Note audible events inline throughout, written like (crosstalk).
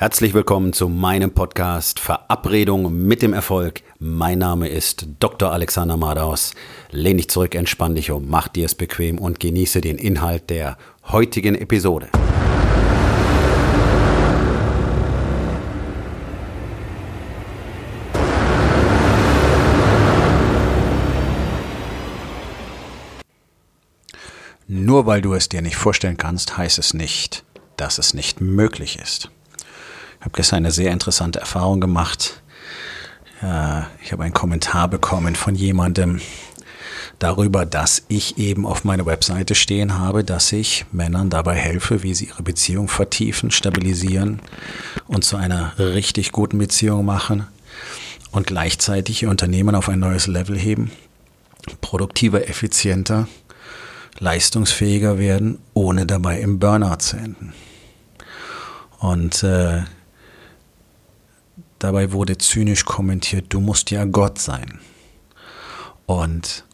Herzlich willkommen zu meinem Podcast Verabredung mit dem Erfolg. Mein Name ist Dr. Alexander Madaus. Lehn dich zurück, entspann dich um, mach dir es bequem und genieße den Inhalt der heutigen Episode. Nur weil du es dir nicht vorstellen kannst, heißt es nicht, dass es nicht möglich ist. Habe gestern eine sehr interessante Erfahrung gemacht. Ich habe einen Kommentar bekommen von jemandem darüber, dass ich eben auf meiner Webseite stehen habe, dass ich Männern dabei helfe, wie sie ihre Beziehung vertiefen, stabilisieren und zu einer richtig guten Beziehung machen und gleichzeitig ihr Unternehmen auf ein neues Level heben, produktiver, effizienter, leistungsfähiger werden, ohne dabei im Burnout zu enden. Und äh, Dabei wurde zynisch kommentiert, du musst ja Gott sein. Und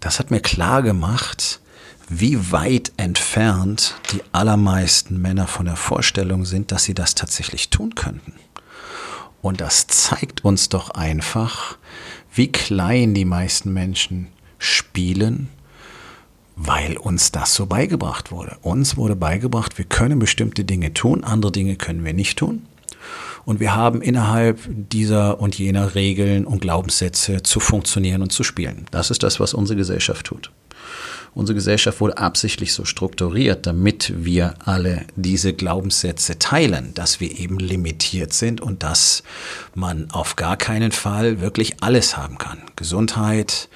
das hat mir klar gemacht, wie weit entfernt die allermeisten Männer von der Vorstellung sind, dass sie das tatsächlich tun könnten. Und das zeigt uns doch einfach, wie klein die meisten Menschen spielen, weil uns das so beigebracht wurde. Uns wurde beigebracht, wir können bestimmte Dinge tun, andere Dinge können wir nicht tun. Und wir haben innerhalb dieser und jener Regeln und Glaubenssätze zu funktionieren und zu spielen. Das ist das, was unsere Gesellschaft tut. Unsere Gesellschaft wurde absichtlich so strukturiert, damit wir alle diese Glaubenssätze teilen, dass wir eben limitiert sind und dass man auf gar keinen Fall wirklich alles haben kann. Gesundheit,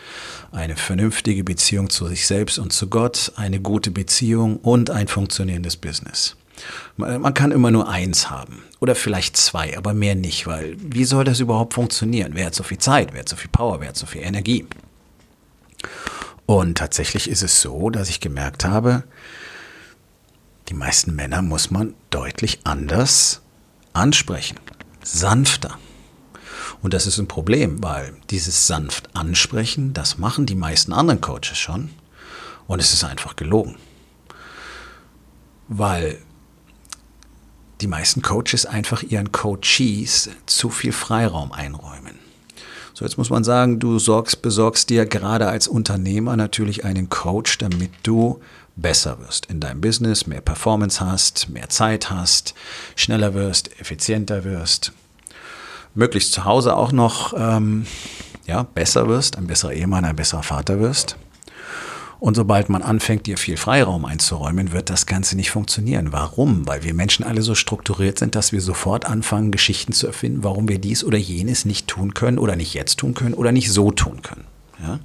eine vernünftige Beziehung zu sich selbst und zu Gott, eine gute Beziehung und ein funktionierendes Business. Man kann immer nur eins haben oder vielleicht zwei, aber mehr nicht, weil wie soll das überhaupt funktionieren? Wer hat so viel Zeit, wer hat so viel Power, wer hat so viel Energie? Und tatsächlich ist es so, dass ich gemerkt habe, die meisten Männer muss man deutlich anders ansprechen, sanfter. Und das ist ein Problem, weil dieses sanft ansprechen, das machen die meisten anderen Coaches schon. Und es ist einfach gelogen. Weil die meisten Coaches einfach ihren Coachees zu viel Freiraum einräumen. So, jetzt muss man sagen, du sorgst, besorgst dir gerade als Unternehmer natürlich einen Coach, damit du besser wirst in deinem Business, mehr Performance hast, mehr Zeit hast, schneller wirst, effizienter wirst, möglichst zu Hause auch noch ähm, ja, besser wirst, ein besserer Ehemann, ein besserer Vater wirst. Und sobald man anfängt, dir viel Freiraum einzuräumen, wird das Ganze nicht funktionieren. Warum? Weil wir Menschen alle so strukturiert sind, dass wir sofort anfangen, Geschichten zu erfinden, warum wir dies oder jenes nicht tun können oder nicht jetzt tun können oder nicht so tun können. Ja?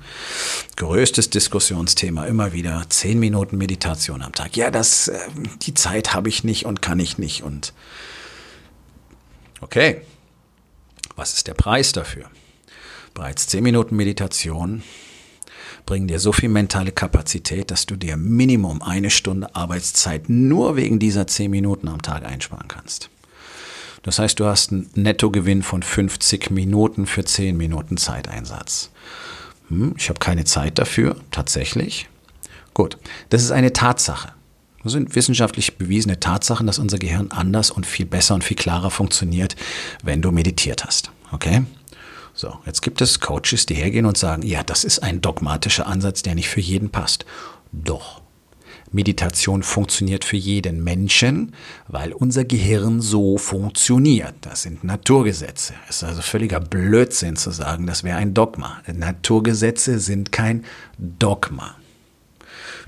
Größtes Diskussionsthema immer wieder, zehn Minuten Meditation am Tag. Ja, das, äh, die Zeit habe ich nicht und kann ich nicht. Und okay, was ist der Preis dafür? Bereits zehn Minuten Meditation bringen dir so viel mentale Kapazität, dass du dir Minimum eine Stunde Arbeitszeit nur wegen dieser zehn Minuten am Tag einsparen kannst. Das heißt, du hast einen Nettogewinn von 50 Minuten für 10 Minuten Zeiteinsatz. Hm, ich habe keine Zeit dafür, tatsächlich. Gut, das ist eine Tatsache. Das sind wissenschaftlich bewiesene Tatsachen, dass unser Gehirn anders und viel besser und viel klarer funktioniert, wenn du meditiert hast. Okay? So, jetzt gibt es Coaches, die hergehen und sagen, ja, das ist ein dogmatischer Ansatz, der nicht für jeden passt. Doch. Meditation funktioniert für jeden Menschen, weil unser Gehirn so funktioniert. Das sind Naturgesetze. Es ist also völliger Blödsinn zu sagen, das wäre ein Dogma. Naturgesetze sind kein Dogma.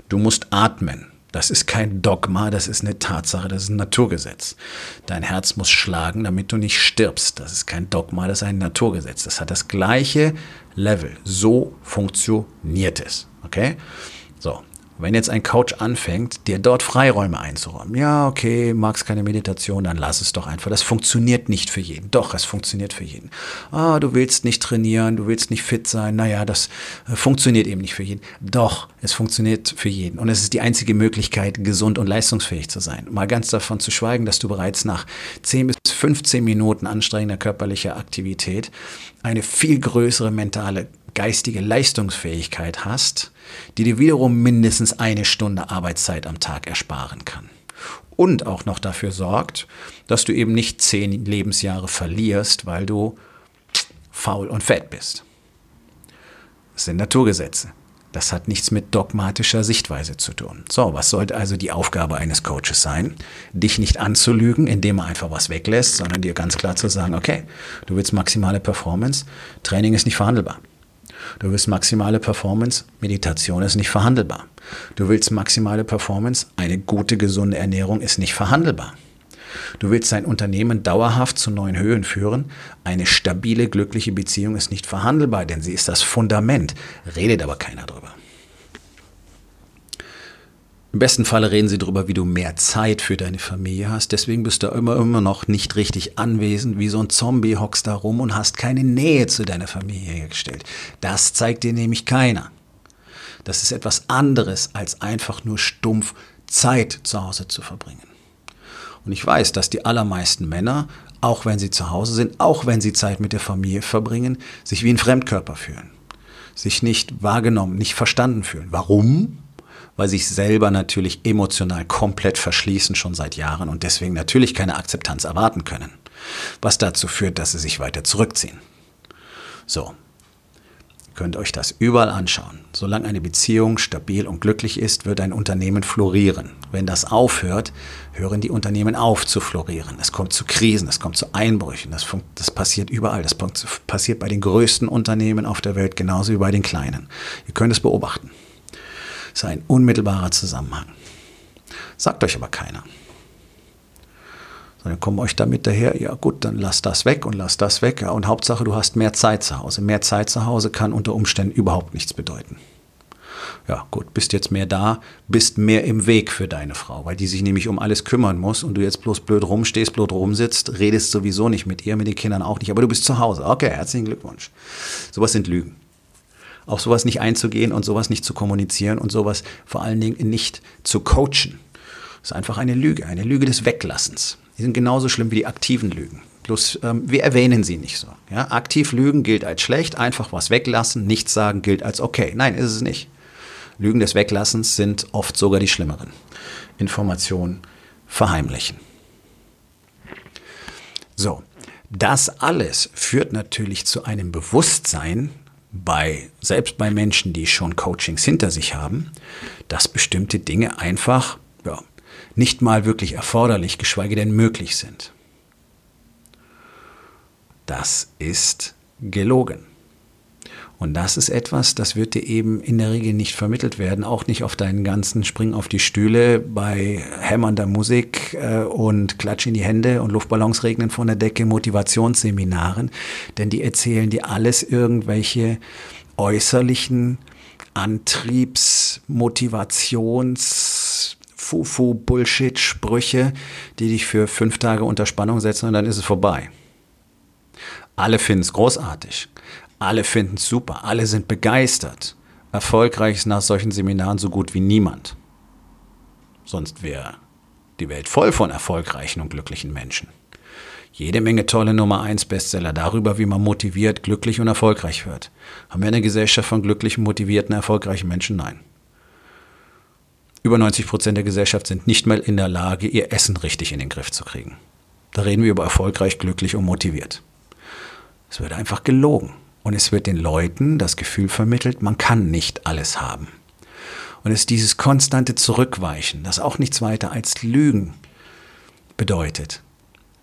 Du musst atmen. Das ist kein Dogma, das ist eine Tatsache, das ist ein Naturgesetz. Dein Herz muss schlagen, damit du nicht stirbst. Das ist kein Dogma, das ist ein Naturgesetz. Das hat das gleiche Level. So funktioniert es. Okay? So, wenn jetzt ein Coach anfängt, dir dort Freiräume einzuräumen, ja, okay, magst keine Meditation, dann lass es doch einfach. Das funktioniert nicht für jeden. Doch, es funktioniert für jeden. Ah, du willst nicht trainieren, du willst nicht fit sein, naja, das äh, funktioniert eben nicht für jeden. Doch, es funktioniert für jeden. Und es ist die einzige Möglichkeit, gesund und leistungsfähig zu sein. Mal ganz davon zu schweigen, dass du bereits nach 10 bis 15 Minuten anstrengender körperlicher Aktivität eine viel größere mentale geistige Leistungsfähigkeit hast, die dir wiederum mindestens eine Stunde Arbeitszeit am Tag ersparen kann. und auch noch dafür sorgt, dass du eben nicht zehn Lebensjahre verlierst, weil du faul und fett bist. Das sind Naturgesetze. Das hat nichts mit dogmatischer Sichtweise zu tun. So, was sollte also die Aufgabe eines Coaches sein? Dich nicht anzulügen, indem er einfach was weglässt, sondern dir ganz klar zu sagen, okay, du willst maximale Performance, Training ist nicht verhandelbar. Du willst maximale Performance, Meditation ist nicht verhandelbar. Du willst maximale Performance, eine gute, gesunde Ernährung ist nicht verhandelbar. Du willst dein Unternehmen dauerhaft zu neuen Höhen führen. Eine stabile, glückliche Beziehung ist nicht verhandelbar, denn sie ist das Fundament. Redet aber keiner drüber. Im besten Falle reden sie darüber, wie du mehr Zeit für deine Familie hast. Deswegen bist du immer, immer noch nicht richtig anwesend. Wie so ein Zombie hockst da rum und hast keine Nähe zu deiner Familie hergestellt. Das zeigt dir nämlich keiner. Das ist etwas anderes, als einfach nur stumpf Zeit zu Hause zu verbringen. Und ich weiß, dass die allermeisten Männer, auch wenn sie zu Hause sind, auch wenn sie Zeit mit der Familie verbringen, sich wie ein Fremdkörper fühlen. Sich nicht wahrgenommen, nicht verstanden fühlen. Warum? Weil sich selber natürlich emotional komplett verschließen schon seit Jahren und deswegen natürlich keine Akzeptanz erwarten können. Was dazu führt, dass sie sich weiter zurückziehen. So, könnt euch das überall anschauen. Solange eine Beziehung stabil und glücklich ist, wird ein Unternehmen florieren. Wenn das aufhört, hören die Unternehmen auf zu florieren. Es kommt zu Krisen, es kommt zu Einbrüchen. Das, das passiert überall. Das passiert bei den größten Unternehmen auf der Welt genauso wie bei den kleinen. Ihr könnt es beobachten. Ist ein unmittelbarer Zusammenhang. Sagt euch aber keiner. Dann kommen euch damit daher, ja gut, dann lass das weg und lass das weg. Ja, und Hauptsache, du hast mehr Zeit zu Hause. Mehr Zeit zu Hause kann unter Umständen überhaupt nichts bedeuten. Ja, gut, bist jetzt mehr da, bist mehr im Weg für deine Frau, weil die sich nämlich um alles kümmern muss und du jetzt bloß blöd rumstehst, blöd rumsitzt, redest sowieso nicht mit ihr, mit den Kindern auch nicht, aber du bist zu Hause. Okay, herzlichen Glückwunsch. Sowas sind Lügen. Auch sowas nicht einzugehen und sowas nicht zu kommunizieren und sowas vor allen Dingen nicht zu coachen. Das ist einfach eine Lüge, eine Lüge des Weglassens. Die sind genauso schlimm wie die aktiven Lügen. Bloß ähm, wir erwähnen sie nicht so. Ja? Aktiv lügen gilt als schlecht, einfach was weglassen, nichts sagen gilt als okay. Nein, ist es nicht. Lügen des Weglassens sind oft sogar die schlimmeren. Informationen verheimlichen. So, das alles führt natürlich zu einem Bewusstsein bei, selbst bei Menschen, die schon Coachings hinter sich haben, dass bestimmte Dinge einfach ja, nicht mal wirklich erforderlich, geschweige denn möglich sind. Das ist gelogen. Und das ist etwas, das wird dir eben in der Regel nicht vermittelt werden, auch nicht auf deinen ganzen Spring auf die Stühle bei hämmernder Musik äh, und Klatsch in die Hände und Luftballons regnen von der Decke, Motivationsseminaren, denn die erzählen dir alles irgendwelche äußerlichen Antriebs-, Motivations-, Fufu-Bullshit-Sprüche, die dich für fünf Tage unter Spannung setzen und dann ist es vorbei. Alle finden es großartig. Alle finden es super. Alle sind begeistert. Erfolgreich ist nach solchen Seminaren so gut wie niemand. Sonst wäre die Welt voll von erfolgreichen und glücklichen Menschen. Jede Menge tolle Nummer 1 Bestseller darüber, wie man motiviert, glücklich und erfolgreich wird. Haben wir eine Gesellschaft von glücklichen, motivierten, erfolgreichen Menschen? Nein. Über 90 Prozent der Gesellschaft sind nicht mal in der Lage, ihr Essen richtig in den Griff zu kriegen. Da reden wir über erfolgreich, glücklich und motiviert. Es wird einfach gelogen. Und es wird den Leuten das Gefühl vermittelt, man kann nicht alles haben. Und es ist dieses konstante Zurückweichen, das auch nichts weiter als Lügen bedeutet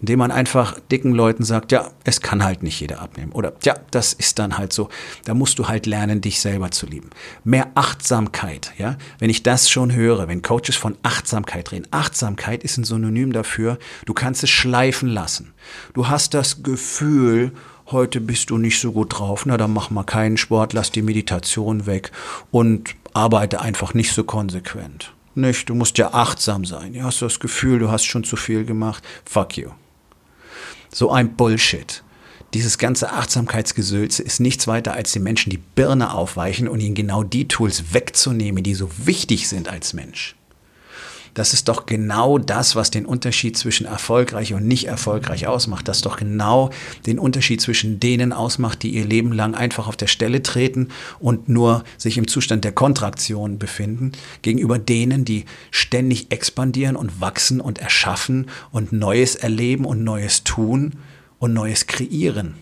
indem man einfach dicken Leuten sagt, ja, es kann halt nicht jeder abnehmen. Oder ja, das ist dann halt so. Da musst du halt lernen, dich selber zu lieben. Mehr Achtsamkeit, ja. Wenn ich das schon höre, wenn Coaches von Achtsamkeit reden. Achtsamkeit ist ein Synonym dafür, du kannst es schleifen lassen. Du hast das Gefühl, heute bist du nicht so gut drauf, na dann mach mal keinen Sport, lass die Meditation weg und arbeite einfach nicht so konsequent. Nicht, du musst ja achtsam sein. Ja, hast du das Gefühl, du hast schon zu viel gemacht. Fuck you. So ein Bullshit. Dieses ganze Achtsamkeitsgesülze ist nichts weiter als den Menschen die Birne aufweichen und ihnen genau die Tools wegzunehmen, die so wichtig sind als Mensch. Das ist doch genau das, was den Unterschied zwischen erfolgreich und nicht erfolgreich ausmacht. Das ist doch genau den Unterschied zwischen denen ausmacht, die ihr Leben lang einfach auf der Stelle treten und nur sich im Zustand der Kontraktion befinden, gegenüber denen, die ständig expandieren und wachsen und erschaffen und Neues erleben und Neues tun und Neues kreieren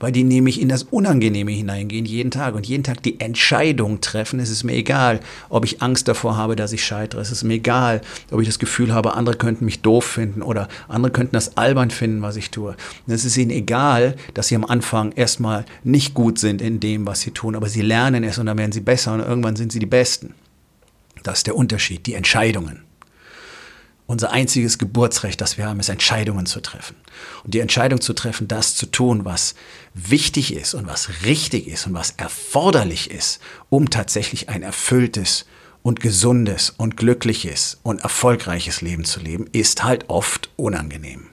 weil die nämlich in das Unangenehme hineingehen jeden Tag und jeden Tag die Entscheidung treffen. Es ist mir egal, ob ich Angst davor habe, dass ich scheitere. Es ist mir egal, ob ich das Gefühl habe, andere könnten mich doof finden oder andere könnten das albern finden, was ich tue. Es ist ihnen egal, dass sie am Anfang erstmal nicht gut sind in dem, was sie tun, aber sie lernen es und dann werden sie besser und irgendwann sind sie die Besten. Das ist der Unterschied, die Entscheidungen. Unser einziges Geburtsrecht, das wir haben, ist Entscheidungen zu treffen. Und die Entscheidung zu treffen, das zu tun, was wichtig ist und was richtig ist und was erforderlich ist, um tatsächlich ein erfülltes und gesundes und glückliches und erfolgreiches Leben zu leben, ist halt oft unangenehm.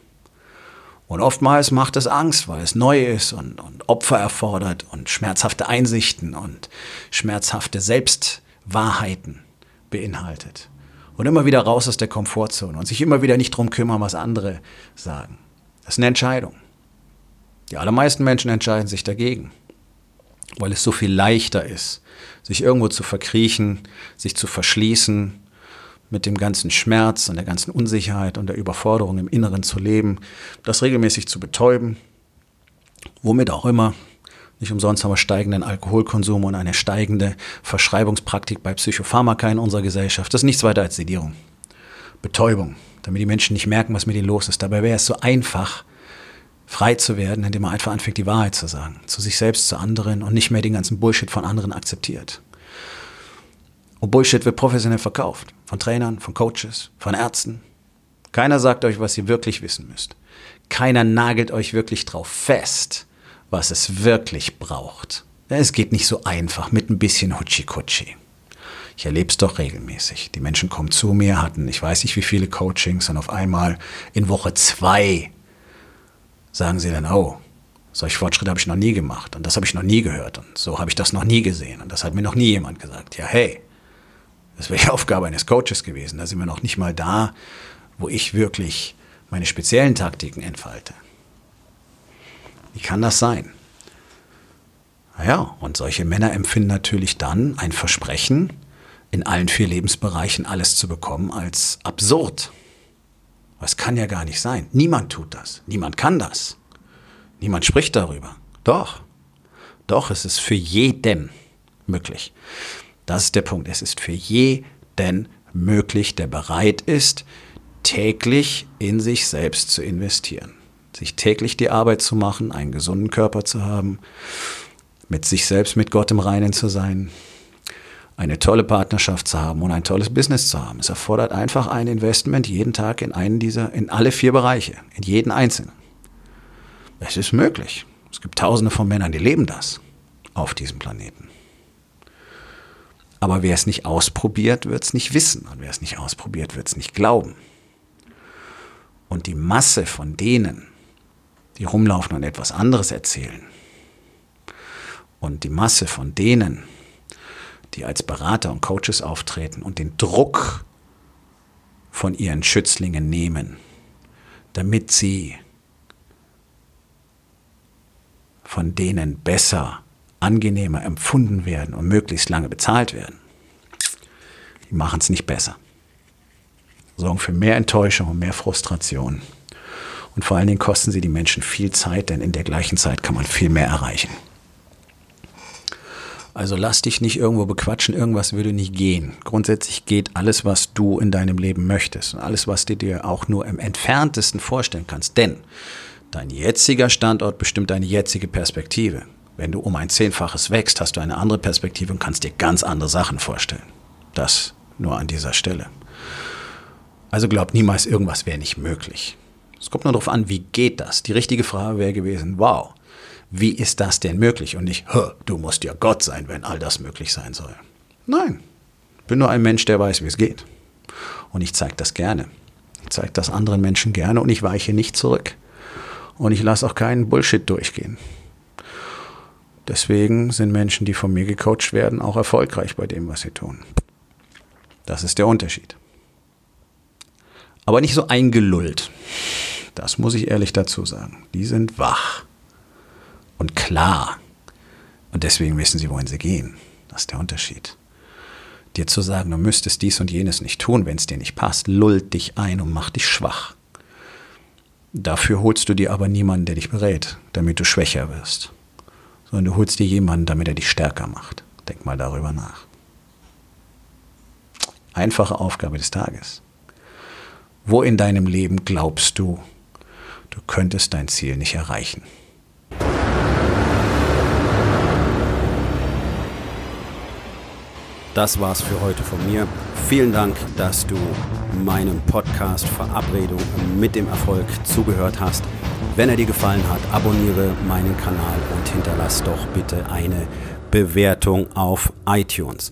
Und oftmals macht es Angst, weil es neu ist und, und Opfer erfordert und schmerzhafte Einsichten und schmerzhafte Selbstwahrheiten beinhaltet und immer wieder raus aus der Komfortzone und sich immer wieder nicht drum kümmern, was andere sagen. Das ist eine Entscheidung. Die allermeisten Menschen entscheiden sich dagegen, weil es so viel leichter ist, sich irgendwo zu verkriechen, sich zu verschließen, mit dem ganzen Schmerz und der ganzen Unsicherheit und der Überforderung im Inneren zu leben, das regelmäßig zu betäuben, womit auch immer, nicht umsonst haben wir steigenden Alkoholkonsum und eine steigende Verschreibungspraktik bei Psychopharmaka in unserer Gesellschaft. Das ist nichts weiter als Sedierung. Betäubung, damit die Menschen nicht merken, was mit ihnen los ist. Dabei wäre es so einfach, frei zu werden, indem man einfach anfängt, die Wahrheit zu sagen. Zu sich selbst, zu anderen und nicht mehr den ganzen Bullshit von anderen akzeptiert. Und Bullshit wird professionell verkauft. Von Trainern, von Coaches, von Ärzten. Keiner sagt euch, was ihr wirklich wissen müsst. Keiner nagelt euch wirklich drauf fest was es wirklich braucht. Es geht nicht so einfach mit ein bisschen Hutschi-Kutschi. Ich erlebe es doch regelmäßig. Die Menschen kommen zu mir, hatten ich weiß nicht wie viele Coachings und auf einmal in Woche zwei sagen sie dann, oh, solche Fortschritte habe ich noch nie gemacht und das habe ich noch nie gehört und so habe ich das noch nie gesehen und das hat mir noch nie jemand gesagt. Ja, hey, das wäre die (laughs) Aufgabe eines Coaches gewesen. Da sind wir noch nicht mal da, wo ich wirklich meine speziellen Taktiken entfalte. Wie kann das sein? Naja, und solche Männer empfinden natürlich dann ein Versprechen, in allen vier Lebensbereichen alles zu bekommen, als absurd. Das kann ja gar nicht sein. Niemand tut das. Niemand kann das. Niemand spricht darüber. Doch. Doch, es ist für jeden möglich. Das ist der Punkt. Es ist für jeden möglich, der bereit ist, täglich in sich selbst zu investieren sich täglich die Arbeit zu machen, einen gesunden Körper zu haben, mit sich selbst, mit Gott im Reinen zu sein, eine tolle Partnerschaft zu haben und ein tolles Business zu haben. Es erfordert einfach ein Investment jeden Tag in einen dieser, in alle vier Bereiche, in jeden einzelnen. Es ist möglich. Es gibt tausende von Männern, die leben das auf diesem Planeten. Aber wer es nicht ausprobiert, wird es nicht wissen. Und wer es nicht ausprobiert, wird es nicht glauben. Und die Masse von denen, die rumlaufen und etwas anderes erzählen. Und die Masse von denen, die als Berater und Coaches auftreten und den Druck von ihren Schützlingen nehmen, damit sie von denen besser, angenehmer empfunden werden und möglichst lange bezahlt werden, die machen es nicht besser. Sorgen für mehr Enttäuschung und mehr Frustration. Und vor allen Dingen kosten sie die Menschen viel Zeit, denn in der gleichen Zeit kann man viel mehr erreichen. Also lass dich nicht irgendwo bequatschen, irgendwas würde nicht gehen. Grundsätzlich geht alles, was du in deinem Leben möchtest und alles, was du dir auch nur im entferntesten vorstellen kannst. Denn dein jetziger Standort bestimmt deine jetzige Perspektive. Wenn du um ein Zehnfaches wächst, hast du eine andere Perspektive und kannst dir ganz andere Sachen vorstellen. Das nur an dieser Stelle. Also glaub niemals, irgendwas wäre nicht möglich. Es kommt nur darauf an, wie geht das? Die richtige Frage wäre gewesen, wow, wie ist das denn möglich? Und nicht, du musst ja Gott sein, wenn all das möglich sein soll. Nein, ich bin nur ein Mensch, der weiß, wie es geht. Und ich zeige das gerne. Ich zeige das anderen Menschen gerne und ich weiche nicht zurück. Und ich lasse auch keinen Bullshit durchgehen. Deswegen sind Menschen, die von mir gecoacht werden, auch erfolgreich bei dem, was sie tun. Das ist der Unterschied. Aber nicht so eingelullt. Das muss ich ehrlich dazu sagen. Die sind wach und klar. Und deswegen wissen sie, wohin sie gehen. Das ist der Unterschied. Dir zu sagen, du müsstest dies und jenes nicht tun, wenn es dir nicht passt, lullt dich ein und macht dich schwach. Dafür holst du dir aber niemanden, der dich berät, damit du schwächer wirst. Sondern du holst dir jemanden, damit er dich stärker macht. Denk mal darüber nach. Einfache Aufgabe des Tages. Wo in deinem Leben glaubst du, du könntest dein Ziel nicht erreichen? Das war's für heute von mir. Vielen Dank, dass du meinem Podcast Verabredung mit dem Erfolg zugehört hast. Wenn er dir gefallen hat, abonniere meinen Kanal und hinterlass doch bitte eine Bewertung auf iTunes.